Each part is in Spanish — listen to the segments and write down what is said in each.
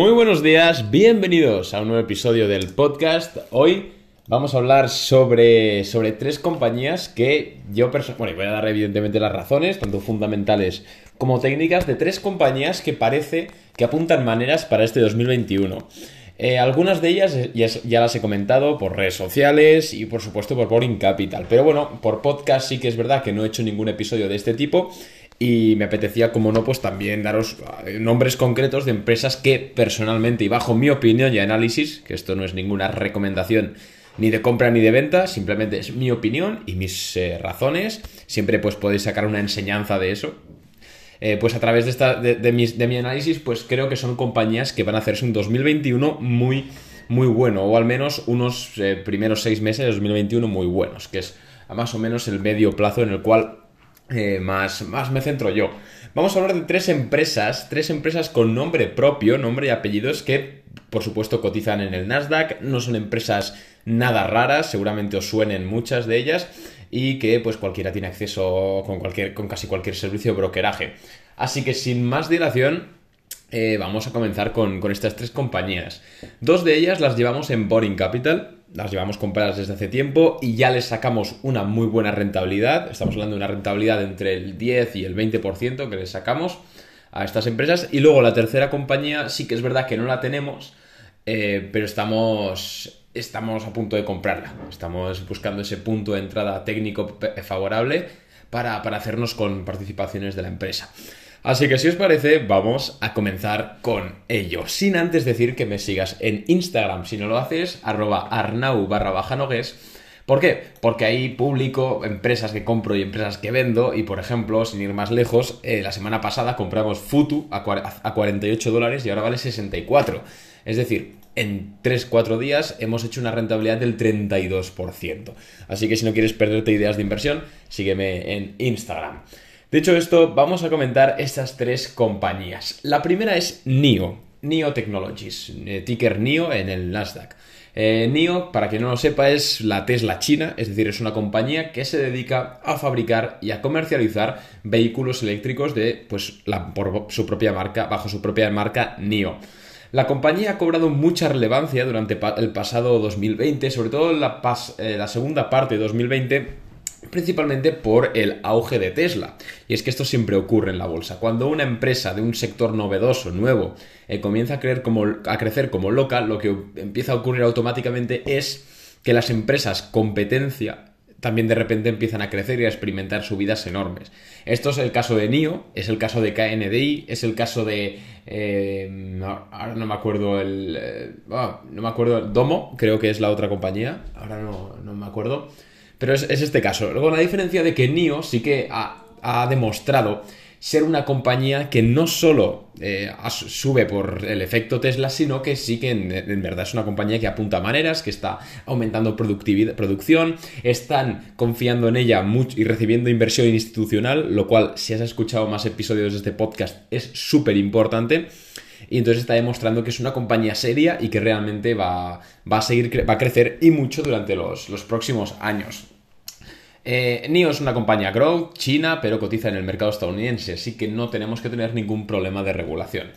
Muy buenos días, bienvenidos a un nuevo episodio del podcast. Hoy vamos a hablar sobre, sobre tres compañías que yo personalmente, bueno, voy a dar evidentemente las razones, tanto fundamentales como técnicas, de tres compañías que parece que apuntan maneras para este 2021. Eh, algunas de ellas ya, ya, las he comentado por redes sociales y por supuesto por Boring Capital. Pero bueno, por podcast sí que es verdad que no he hecho ningún episodio de este tipo y me apetecía, como no, pues también daros eh, nombres concretos de empresas que personalmente y bajo mi opinión y análisis, que esto no es ninguna recomendación ni de compra ni de venta, simplemente es mi opinión y mis eh, razones. Siempre pues podéis sacar una enseñanza de eso. Eh, pues a través de, esta, de, mi análisis, pues creo que son compañías que van a hacerse un 2021 muy, muy bueno, o al menos unos primeros seis meses de 2021 muy buenos, que es más o menos el medio plazo en el cual eh, más, más me centro yo. Vamos a hablar de tres empresas, tres empresas con nombre propio, nombre y apellidos que por supuesto cotizan en el Nasdaq, no son empresas nada raras, seguramente os suenen muchas de ellas y que pues cualquiera tiene acceso con, cualquier, con casi cualquier servicio de brokeraje. Así que sin más dilación, eh, vamos a comenzar con, con, estas tres compañías. Dos de ellas las llevamos en Boring Capital, las llevamos compradas desde hace tiempo y ya les sacamos una muy buena rentabilidad. Estamos hablando de una rentabilidad entre el 10 y el 20% que les sacamos a estas empresas. Y luego la tercera compañía sí que es verdad que no la tenemos, eh, pero estamos, estamos a punto de comprarla. Estamos buscando ese punto de entrada técnico favorable para, para hacernos con participaciones de la empresa. Así que si os parece, vamos a comenzar con ello. Sin antes decir que me sigas en Instagram. Si no lo haces, arroba arnau barra baja ¿Por qué? Porque ahí publico empresas que compro y empresas que vendo. Y por ejemplo, sin ir más lejos, eh, la semana pasada compramos Futu a, 48 dólares y ahora vale 64. Es decir, en 3-4 días hemos hecho una rentabilidad del 32%. Así que si no quieres perderte ideas de inversión, sígueme en Instagram. Dicho esto, vamos a comentar estas tres compañías. La primera es NIO, NIO Technologies, eh, ticker NIO en el Nasdaq. Eh, NIO, para quien no lo sepa, es la Tesla china, es decir, es una compañía que se dedica a fabricar y a comercializar vehículos eléctricos de, pues, por su propia marca, bajo su propia marca NIO. La compañía ha cobrado mucha relevancia durante el pasado 2020, sobre todo la, eh, la segunda parte de 2020 principalmente por el auge de Tesla. Y es que esto siempre ocurre en la bolsa. Cuando una empresa de un sector novedoso, nuevo, eh, comienza a, creer como, a crecer como loca, lo que empieza a ocurrir automáticamente es que las empresas competencia también de repente empiezan a crecer y a experimentar subidas enormes. Esto es el caso de NIO, es el caso de KNDI, es el caso de... Eh, ahora no me acuerdo el... Eh, ah, no me acuerdo... Domo, creo que es la otra compañía, ahora no, no me acuerdo. Pero es, este caso. Luego, la diferencia de que NIO sí que ha, demostrado ser una compañía que no solo eh, sube por el efecto Tesla, sino que sí que en, verdad es una compañía que apunta a maneras, que está aumentando productividad, producción, están confiando en ella mucho y recibiendo inversión institucional, lo cual, si has escuchado más episodios de este podcast, es súper importante. Y entonces está demostrando que es una compañía seria y que realmente va, a seguir, va a crecer y mucho durante los, los próximos años. Eh, NIO es una compañía growth china, pero cotiza en el mercado estadounidense, así que no tenemos que tener ningún problema de regulación.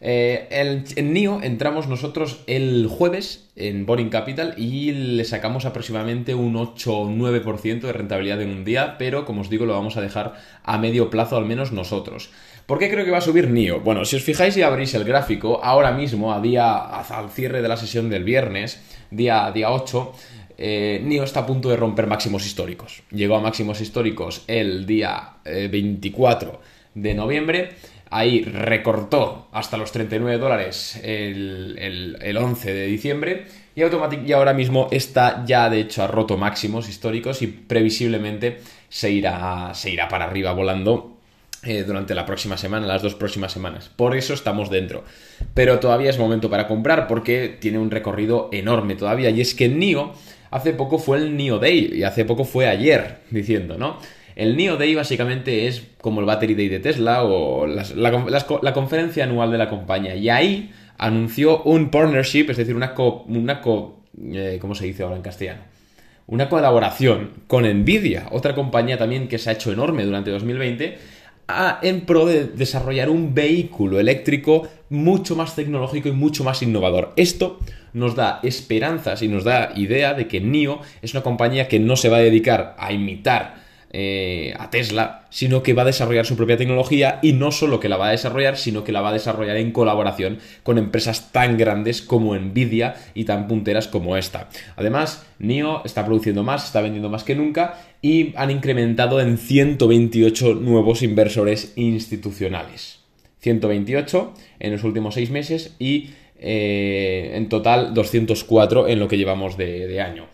Eh, en NIO entramos nosotros el jueves en Boring Capital y le sacamos aproximadamente un 8 o 9% de rentabilidad en un día, pero como os digo, lo vamos a dejar a medio plazo al menos nosotros. ¿Por qué creo que va a subir NIO? Bueno, si os fijáis y abrís el gráfico, ahora mismo, a día, al cierre de la sesión del viernes, día, día 8, eh, NIO está a punto de romper máximos históricos. Llegó a máximos históricos el día 24 eh, de noviembre. Ahí recortó hasta los 39 dólares el, 11 de diciembre. Y, y ahora mismo está ya, de hecho, ha roto máximos históricos y previsiblemente se irá, se irá para arriba volando eh, durante la próxima semana, las dos próximas semanas. Por eso estamos dentro. Pero todavía es momento para comprar porque tiene un recorrido enorme todavía. Y es que NIO hace poco fue el NIO Day y hace poco fue ayer, diciendo, ¿no? El NIO Day básicamente es como el Battery Day de Tesla o la, conferencia anual de la compañía. Y ahí anunció un partnership, es decir, una co... Una eh, ¿Cómo se dice ahora en castellano? Una colaboración con Nvidia, otra compañía también que se ha hecho enorme durante 2020 en pro de desarrollar un vehículo eléctrico mucho más tecnológico y mucho más innovador. Esto nos da esperanzas y nos da idea de que NIO es una compañía que no se va a dedicar a imitar eh, a Tesla, sino que va a desarrollar su propia tecnología y no solo que la va a desarrollar, sino que la va a desarrollar en colaboración con empresas tan grandes como Nvidia y tan punteras como esta. Además, NIO está produciendo más, está vendiendo más que nunca y han incrementado en 128 nuevos inversores institucionales. 128 en los últimos seis meses y eh, en total 204 en lo que llevamos de año.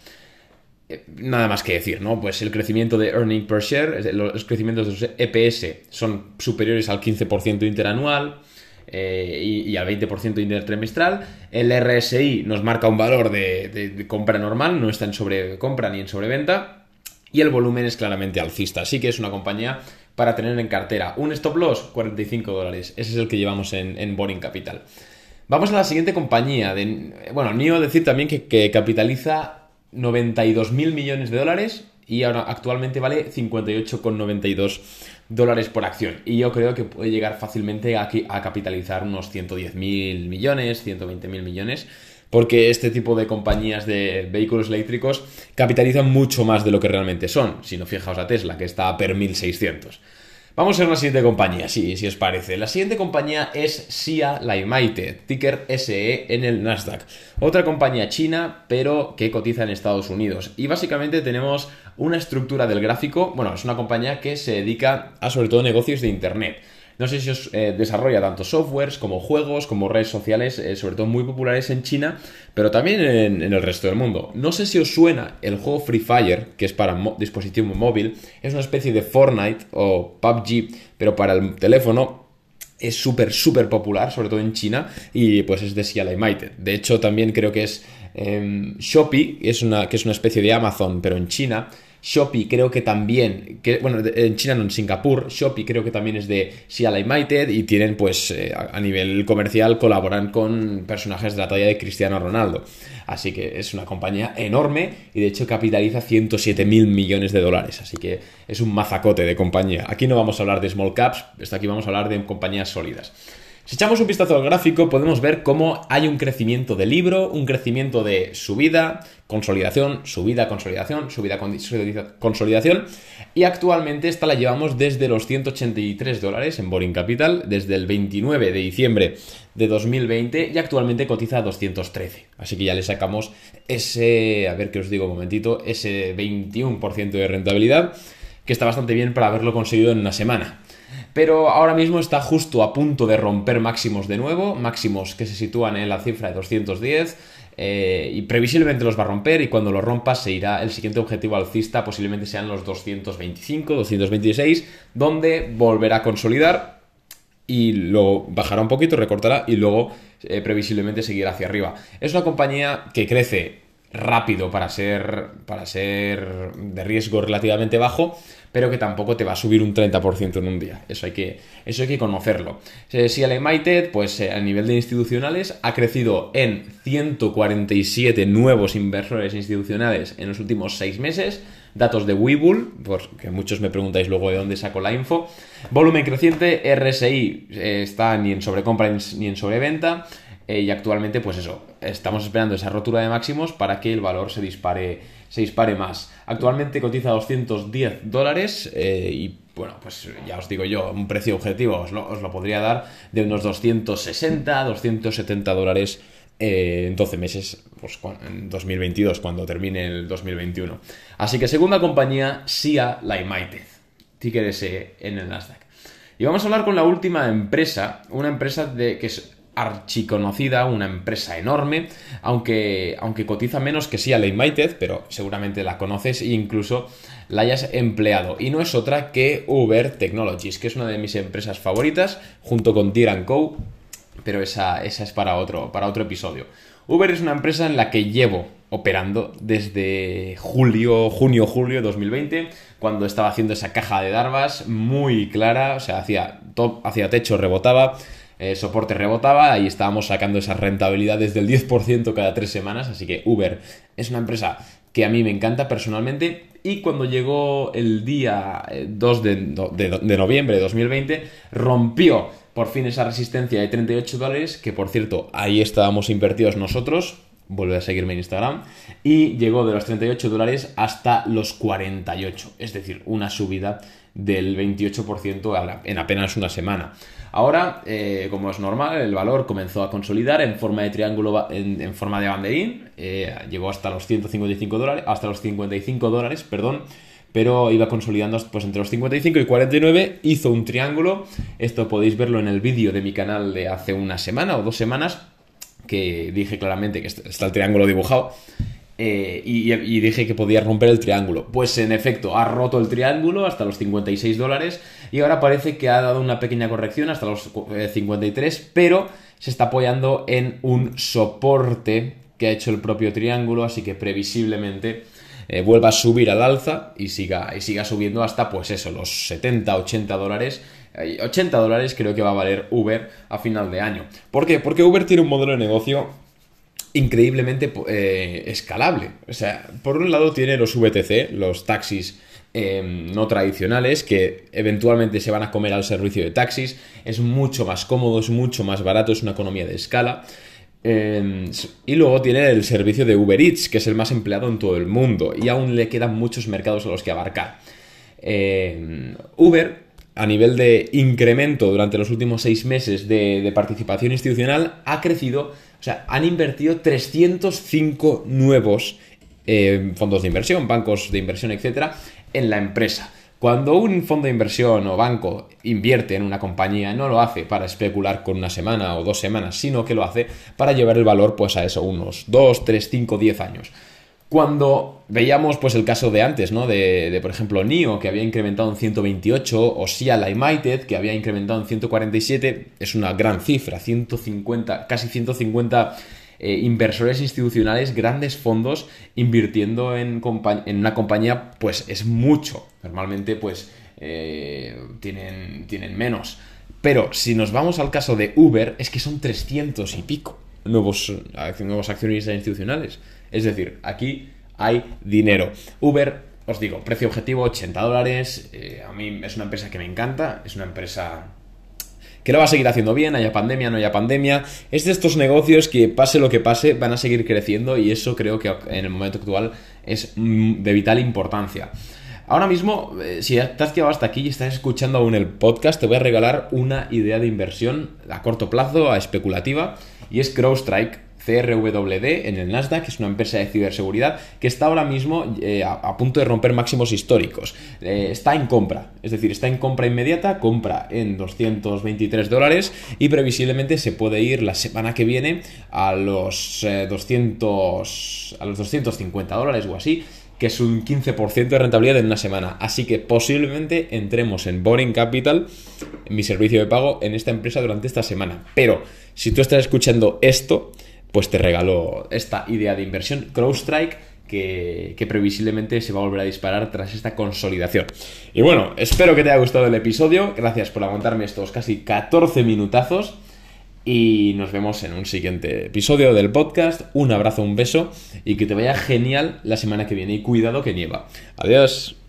Eh, nada más que decir, ¿no? Pues el crecimiento de earning per share, los crecimientos de los EPS son superiores al 15% interanual eh, y, al 20% intertrimestral. El RSI nos marca un valor de, compra normal, no está en sobrecompra ni en sobreventa. Y el volumen es claramente alcista, así que es una compañía para tener en cartera. Un stop loss, 45 dólares. Ese es el que llevamos en, Boring Capital. Vamos a la siguiente compañía. Bueno, NIO decir también que capitaliza 92 mil millones de dólares y ahora actualmente vale 58,92 dólares por acción. Y yo creo que puede llegar fácilmente a, a capitalizar unos 110 mil millones, 120 mil millones, porque este tipo de compañías de vehículos eléctricos capitalizan mucho más de lo que realmente son. Si no, fijaos a Tesla, que está per 1600. Vamos a ver la siguiente compañía, sí, si os parece. La siguiente compañía es SIA Limited, ticker SE en el Nasdaq. Otra compañía china, pero que cotiza en Estados Unidos. Y básicamente tenemos una estructura del gráfico, bueno, es una compañía que se dedica a sobre todo negocios de Internet. No sé si os eh, desarrolla tanto softwares como juegos, como redes sociales, eh, sobre todo muy populares en China, pero también en, el resto del mundo. No sé si os suena el juego Free Fire, que es para dispositivo móvil, es una especie de Fortnite o PUBG, pero para el teléfono es súper, súper popular, sobre todo en China, y pues es de Sia Limited. De hecho, también creo que es eh, Shopee, es una, que es una especie de Amazon, pero en China. Shopee creo que también, que, bueno, en China no, en Singapur, Shopee creo que también es de Sia Limited y tienen pues eh, a nivel comercial colaboran con personajes de la talla de Cristiano Ronaldo. Así que es una compañía enorme y de hecho capitaliza 107 mil millones de dólares. Así que es un mazacote de compañía. Aquí no vamos a hablar de small caps, aquí vamos a hablar de compañías sólidas. Si echamos un vistazo al gráfico, podemos ver cómo hay un crecimiento de libro, un crecimiento de subida, consolidación, subida, consolidación, subida, consolidación. Y actualmente esta la llevamos desde los 183 dólares en Boring Capital, desde el 29 de diciembre de 2020 y actualmente cotiza a 213. Así que ya le sacamos ese, a ver qué os digo un momentito, ese 21% de rentabilidad, que está bastante bien para haberlo conseguido en una semana pero ahora mismo está justo a punto de romper máximos de nuevo, máximos que se sitúan en la cifra de 210. Eh, y previsiblemente los va a romper y cuando lo rompa se irá el siguiente objetivo alcista posiblemente sean los 225, 226 donde volverá a consolidar y luego bajará un poquito, recortará y luego eh, previsiblemente seguirá hacia arriba. Es una compañía que crece rápido para ser, para ser de riesgo relativamente bajo, pero que tampoco te va a subir un 30% en un día. Eso hay que, eso hay que conocerlo. Eh, si el United, pues eh, a nivel de institucionales, ha crecido en 147 nuevos inversores institucionales en los últimos 6 meses. Datos de Webull, porque muchos me preguntáis luego de dónde saco la info. Volumen creciente, RSI eh, está ni en sobrecompra ni en sobreventa. Y actualmente, pues eso, estamos esperando esa rotura de máximos para que el valor se dispare se dispare más. Actualmente cotiza 210 dólares eh, y bueno, pues ya os digo yo, un precio objetivo os lo, podría dar de unos 260, 270 dólares eh, en 12 meses, pues en 2022, cuando termine el 2021. Así que segunda compañía, SIA Limited, ticker S en el Nasdaq. Y vamos a hablar con la última empresa, una empresa de, que es archiconocida, una empresa enorme, aunque, aunque cotiza menos que sí a Limited, pero seguramente la conoces e incluso la hayas empleado. Y no es otra que Uber Technologies, que es una de mis empresas favoritas, junto con Tier Co. Pero esa, esa es para otro, para otro episodio. Uber es una empresa en la que llevo operando desde julio, junio, julio de 2020, cuando estaba haciendo esa caja de Darvas muy clara, o sea, hacía, top, hacía techo, rebotaba, eh, soporte rebotaba y estábamos sacando esas rentabilidades del 10% cada tres semanas, así que Uber es una empresa que a mí me encanta personalmente. Y cuando llegó el día 2 de, de noviembre de 2020, rompió por fin esa resistencia de 38 dólares, que por cierto, ahí estábamos invertidos nosotros, vuelve a seguirme en Instagram, y llegó de los 38 dólares hasta los 48, es decir, una subida del 28% en apenas una semana. Ahora, eh, como es normal, el valor comenzó a consolidar en forma de triángulo, en, forma de banderín, eh, llegó hasta los 155 dólares, hasta los 55 dólares, perdón, pero iba consolidando pues entre los 55 y 49, hizo un triángulo, esto podéis verlo en el vídeo de mi canal de hace una semana o dos semanas, que dije claramente que está el triángulo dibujado, eh, y, dije que podía romper el triángulo. Pues en efecto, ha roto el triángulo hasta los 56 dólares y ahora parece que ha dado una pequeña corrección hasta los 53, eh, pero se está apoyando en un soporte que ha hecho el propio triángulo, así que previsiblemente eh, vuelva a subir al alza y siga, y siga subiendo hasta pues eso, los 70, 80 dólares 80 dólares creo que va a valer Uber a final de año. ¿Por qué? Porque Uber tiene un modelo de negocio increíblemente eh, escalable. O sea, por un lado tiene los VTC, los taxis em, no tradicionales, que eventualmente se van a comer al servicio de taxis. Es mucho más cómodo, es mucho más barato, es una economía de escala. Em, y luego tiene el servicio de Uber Eats, que es el más empleado en todo el mundo, y aún le quedan muchos mercados a los que abarcar. Em, Uber a nivel de incremento durante los últimos seis meses de, participación institucional ha crecido, o sea, han invertido 305 nuevos eh, fondos de inversión, bancos de inversión, etcétera, en la empresa. Cuando un fondo de inversión o banco invierte en una compañía, no lo hace para especular con una semana o dos semanas, sino que lo hace para llevar el valor pues a eso, unos 2, 3, 5, 10 años. Cuando veíamos pues el caso de antes, ¿no? De, por ejemplo, NIO, que había incrementado en 128, o SIA Limited, que había incrementado en 147, es una gran cifra, 150, casi 150 eh, inversores institucionales, grandes fondos, invirtiendo en, en, una compañía, pues es mucho. Normalmente, pues, eh, tienen, tienen menos. Pero si nos vamos al caso de Uber, es que son 300 y pico nuevos, nuevos accionistas institucionales. Es decir, aquí hay dinero. Uber, os digo, precio objetivo 80 dólares. Eh, a mí es una empresa que me encanta, es una empresa que lo va a seguir haciendo bien, haya pandemia, no haya pandemia. Es de estos negocios que pase lo que pase, van a seguir creciendo y eso creo que en el momento actual es mm, de vital importancia. Ahora mismo, eh, si te has quedado hasta aquí y estás escuchando aún el podcast, te voy a regalar una idea de inversión a corto plazo, a especulativa, y es CrowdStrike CRWD en el Nasdaq, que es una empresa de ciberseguridad que está ahora mismo eh, a, punto de romper máximos históricos. Eh, está en compra, es decir, está en compra inmediata, compra en 223 dólares y previsiblemente se puede ir la semana que viene a los, 200, eh, a los 250 dólares o así que es un 15% de rentabilidad en una semana. Así que posiblemente entremos en Boring Capital, mi servicio de pago, en esta empresa durante esta semana. Pero si tú estás escuchando esto, pues te regalo esta idea de inversión CrowdStrike que, que, previsiblemente se va a volver a disparar tras esta consolidación. Y bueno, espero que te haya gustado el episodio. Gracias por aguantarme estos casi 14 minutazos. Y nos vemos en un siguiente episodio del podcast. Un abrazo, un beso y que te vaya genial la semana que viene. Y cuidado que nieva. Adiós.